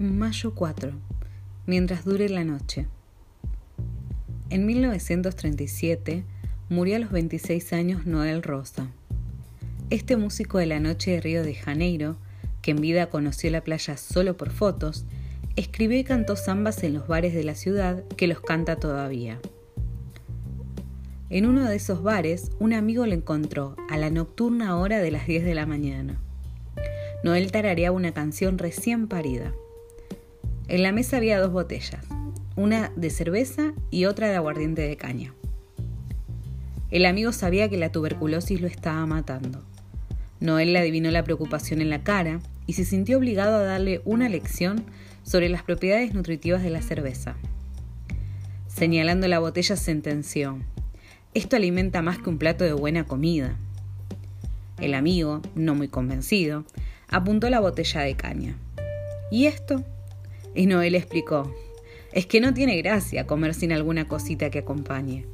Mayo 4. Mientras dure la noche. En 1937 murió a los 26 años Noel Rosa. Este músico de la noche de Río de Janeiro, que en vida conoció la playa solo por fotos, escribió y cantó zambas en los bares de la ciudad que los canta todavía. En uno de esos bares, un amigo lo encontró a la nocturna hora de las 10 de la mañana. Noel tarareaba una canción recién parida. En la mesa había dos botellas, una de cerveza y otra de aguardiente de caña. El amigo sabía que la tuberculosis lo estaba matando. Noel le adivinó la preocupación en la cara y se sintió obligado a darle una lección sobre las propiedades nutritivas de la cerveza. Señalando la botella sentenció, esto alimenta más que un plato de buena comida. El amigo, no muy convencido, apuntó la botella de caña. ¿Y esto? Y Noel explicó, es que no tiene gracia comer sin alguna cosita que acompañe.